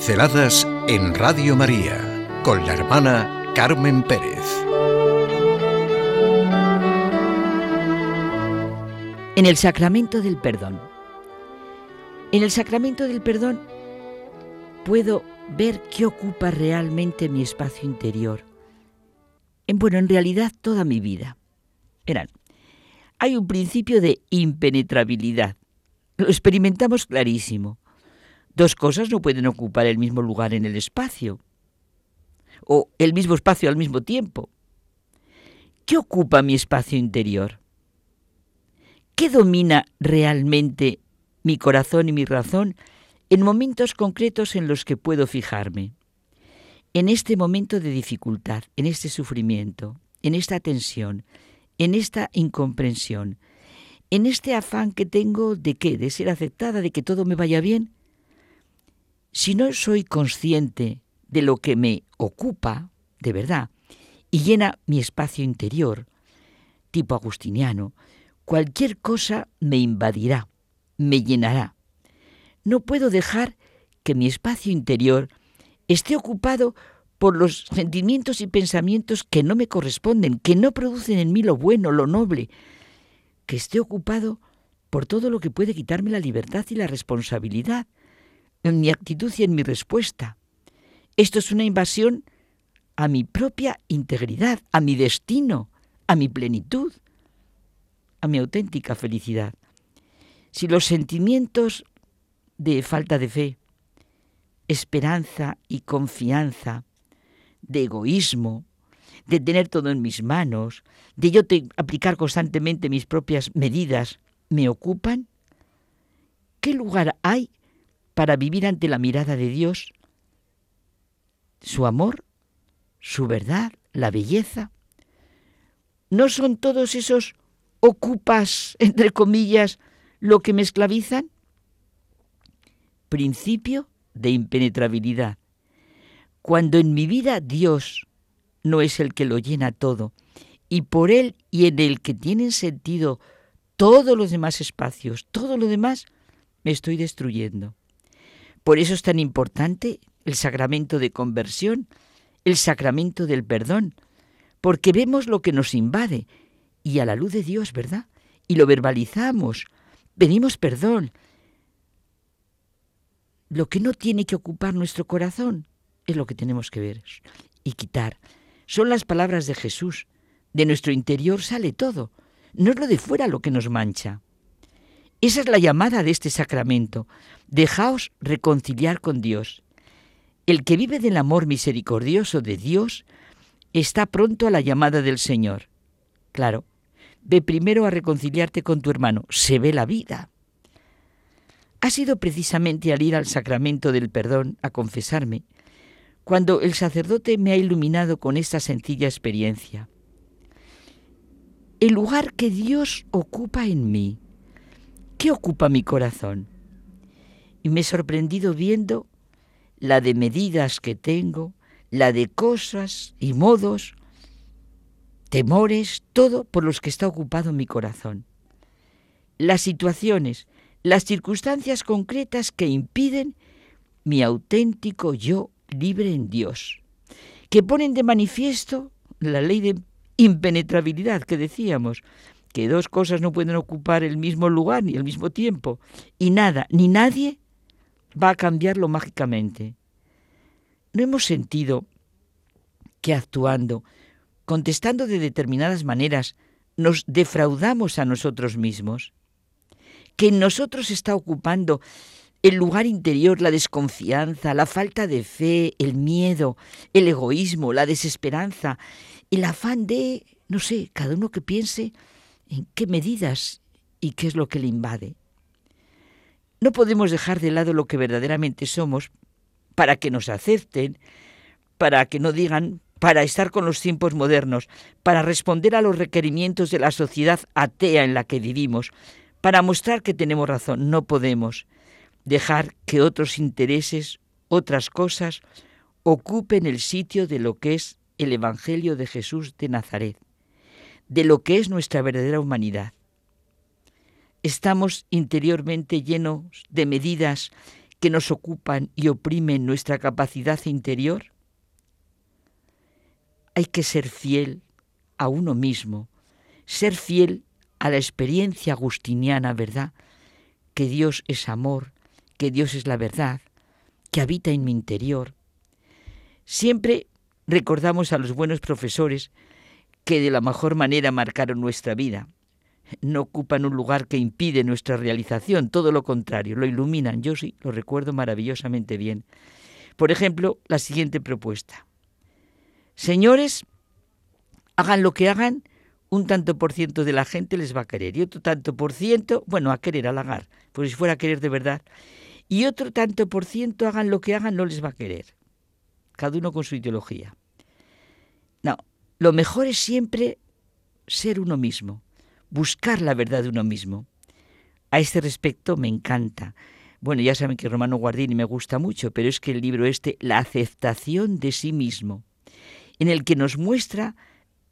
Pinceladas en Radio María con la hermana Carmen Pérez. En el sacramento del perdón. En el sacramento del perdón puedo ver qué ocupa realmente mi espacio interior. En, bueno, en realidad toda mi vida. Verán, hay un principio de impenetrabilidad. Lo experimentamos clarísimo. Dos cosas no pueden ocupar el mismo lugar en el espacio o el mismo espacio al mismo tiempo. ¿Qué ocupa mi espacio interior? ¿Qué domina realmente mi corazón y mi razón en momentos concretos en los que puedo fijarme? En este momento de dificultad, en este sufrimiento, en esta tensión, en esta incomprensión, en este afán que tengo de qué, de ser aceptada, de que todo me vaya bien, si no soy consciente de lo que me ocupa, de verdad, y llena mi espacio interior, tipo agustiniano, cualquier cosa me invadirá, me llenará. No puedo dejar que mi espacio interior esté ocupado por los sentimientos y pensamientos que no me corresponden, que no producen en mí lo bueno, lo noble, que esté ocupado por todo lo que puede quitarme la libertad y la responsabilidad, en mi actitud y en mi respuesta. Esto es una invasión a mi propia integridad, a mi destino, a mi plenitud, a mi auténtica felicidad. Si los sentimientos de falta de fe, esperanza y confianza, de egoísmo, de tener todo en mis manos, de yo aplicar constantemente mis propias medidas, me ocupan? ¿Qué lugar hay para vivir ante la mirada de Dios? ¿Su amor? ¿Su verdad? ¿La belleza? ¿No son todos esos ocupas, entre comillas, lo que me esclavizan? Principio de impenetrabilidad. Cuando en mi vida Dios no es el que lo llena todo, y por Él y en el que tienen sentido todos los demás espacios, todo lo demás, me estoy destruyendo. Por eso es tan importante el sacramento de conversión, el sacramento del perdón, porque vemos lo que nos invade y a la luz de Dios, ¿verdad? Y lo verbalizamos, pedimos perdón. Lo que no tiene que ocupar nuestro corazón, es lo que tenemos que ver y quitar. Son las palabras de Jesús. De nuestro interior sale todo. No es lo de fuera lo que nos mancha. Esa es la llamada de este sacramento. Dejaos reconciliar con Dios. El que vive del amor misericordioso de Dios está pronto a la llamada del Señor. Claro, ve primero a reconciliarte con tu hermano. Se ve la vida. Ha sido precisamente al ir al sacramento del perdón a confesarme cuando el sacerdote me ha iluminado con esta sencilla experiencia. El lugar que Dios ocupa en mí. ¿Qué ocupa mi corazón? Y me he sorprendido viendo la de medidas que tengo, la de cosas y modos, temores, todo por los que está ocupado mi corazón. Las situaciones, las circunstancias concretas que impiden mi auténtico yo libre en Dios, que ponen de manifiesto la ley de impenetrabilidad que decíamos, que dos cosas no pueden ocupar el mismo lugar ni el mismo tiempo, y nada ni nadie va a cambiarlo mágicamente. ¿No hemos sentido que actuando, contestando de determinadas maneras, nos defraudamos a nosotros mismos? Que en nosotros está ocupando el lugar interior, la desconfianza, la falta de fe, el miedo, el egoísmo, la desesperanza, el afán de, no sé, cada uno que piense en qué medidas y qué es lo que le invade. No podemos dejar de lado lo que verdaderamente somos para que nos acepten, para que no digan, para estar con los tiempos modernos, para responder a los requerimientos de la sociedad atea en la que vivimos, para mostrar que tenemos razón. No podemos dejar que otros intereses, otras cosas, ocupen el sitio de lo que es el Evangelio de Jesús de Nazaret, de lo que es nuestra verdadera humanidad. Estamos interiormente llenos de medidas que nos ocupan y oprimen nuestra capacidad interior? Hay que ser fiel a uno mismo, ser fiel a la experiencia agustiniana, ¿verdad? Que Dios es amor, que Dios es la verdad, que habita en mi interior. Siempre recordamos a los buenos profesores que de la mejor manera marcaron nuestra vida. No ocupan un lugar que impide nuestra realización, todo lo contrario, lo iluminan. Yo sí, lo recuerdo maravillosamente bien. Por ejemplo, la siguiente propuesta. Señores, hagan lo que hagan, un tanto por ciento de la gente les va a querer y otro tanto por ciento, bueno, a querer, halagar, pues si fuera a querer de verdad, y otro tanto por ciento hagan lo que hagan, no les va a querer. Cada uno con su ideología. No, lo mejor es siempre ser uno mismo, buscar la verdad de uno mismo. A este respecto me encanta. Bueno, ya saben que Romano Guardini me gusta mucho, pero es que el libro este, La aceptación de sí mismo, en el que nos muestra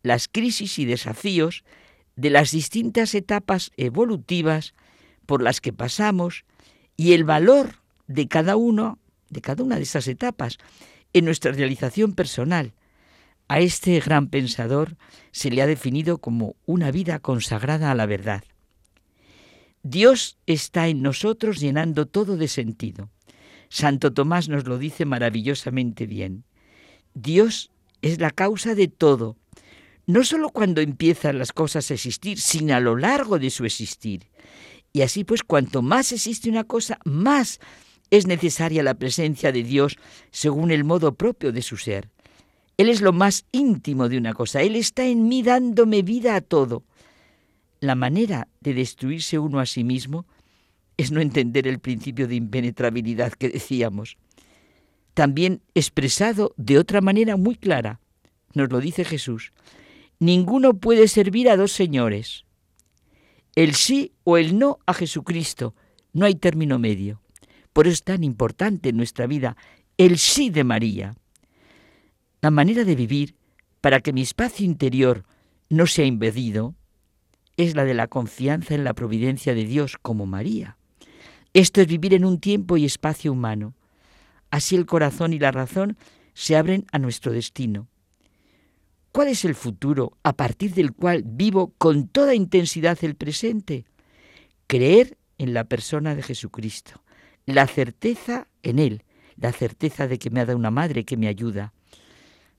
las crisis y desafíos de las distintas etapas evolutivas por las que pasamos y el valor de cada uno, de cada una de esas etapas en nuestra realización personal. A este gran pensador se le ha definido como una vida consagrada a la verdad. Dios está en nosotros llenando todo de sentido. Santo Tomás nos lo dice maravillosamente bien. Dios es la causa de todo, no sólo cuando empiezan las cosas a existir, sino a lo largo de su existir. Y así pues, cuanto más existe una cosa, más es necesaria la presencia de Dios según el modo propio de su ser. Él es lo más íntimo de una cosa. Él está en mí dándome vida a todo. La manera de destruirse uno a sí mismo es no entender el principio de impenetrabilidad que decíamos. También expresado de otra manera muy clara, nos lo dice Jesús. Ninguno puede servir a dos señores. El sí o el no a Jesucristo. No hay término medio. Por eso es tan importante en nuestra vida el sí de María. La manera de vivir para que mi espacio interior no sea invadido es la de la confianza en la providencia de Dios como María. Esto es vivir en un tiempo y espacio humano. Así el corazón y la razón se abren a nuestro destino. ¿Cuál es el futuro a partir del cual vivo con toda intensidad el presente? Creer en la persona de Jesucristo, la certeza en Él, la certeza de que me ha dado una madre que me ayuda,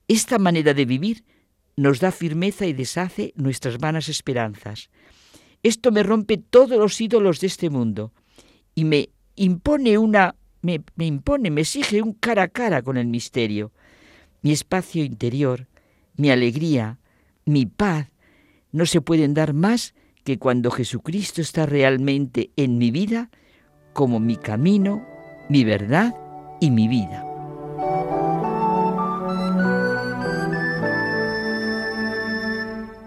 esta manera de vivir nos da firmeza y deshace nuestras vanas esperanzas. Esto me rompe todos los ídolos de este mundo y me impone una me, me, impone, me exige un cara a cara con el misterio. Mi espacio interior, mi alegría, mi paz, no se pueden dar más que cuando Jesucristo está realmente en mi vida como mi camino, mi verdad y mi vida.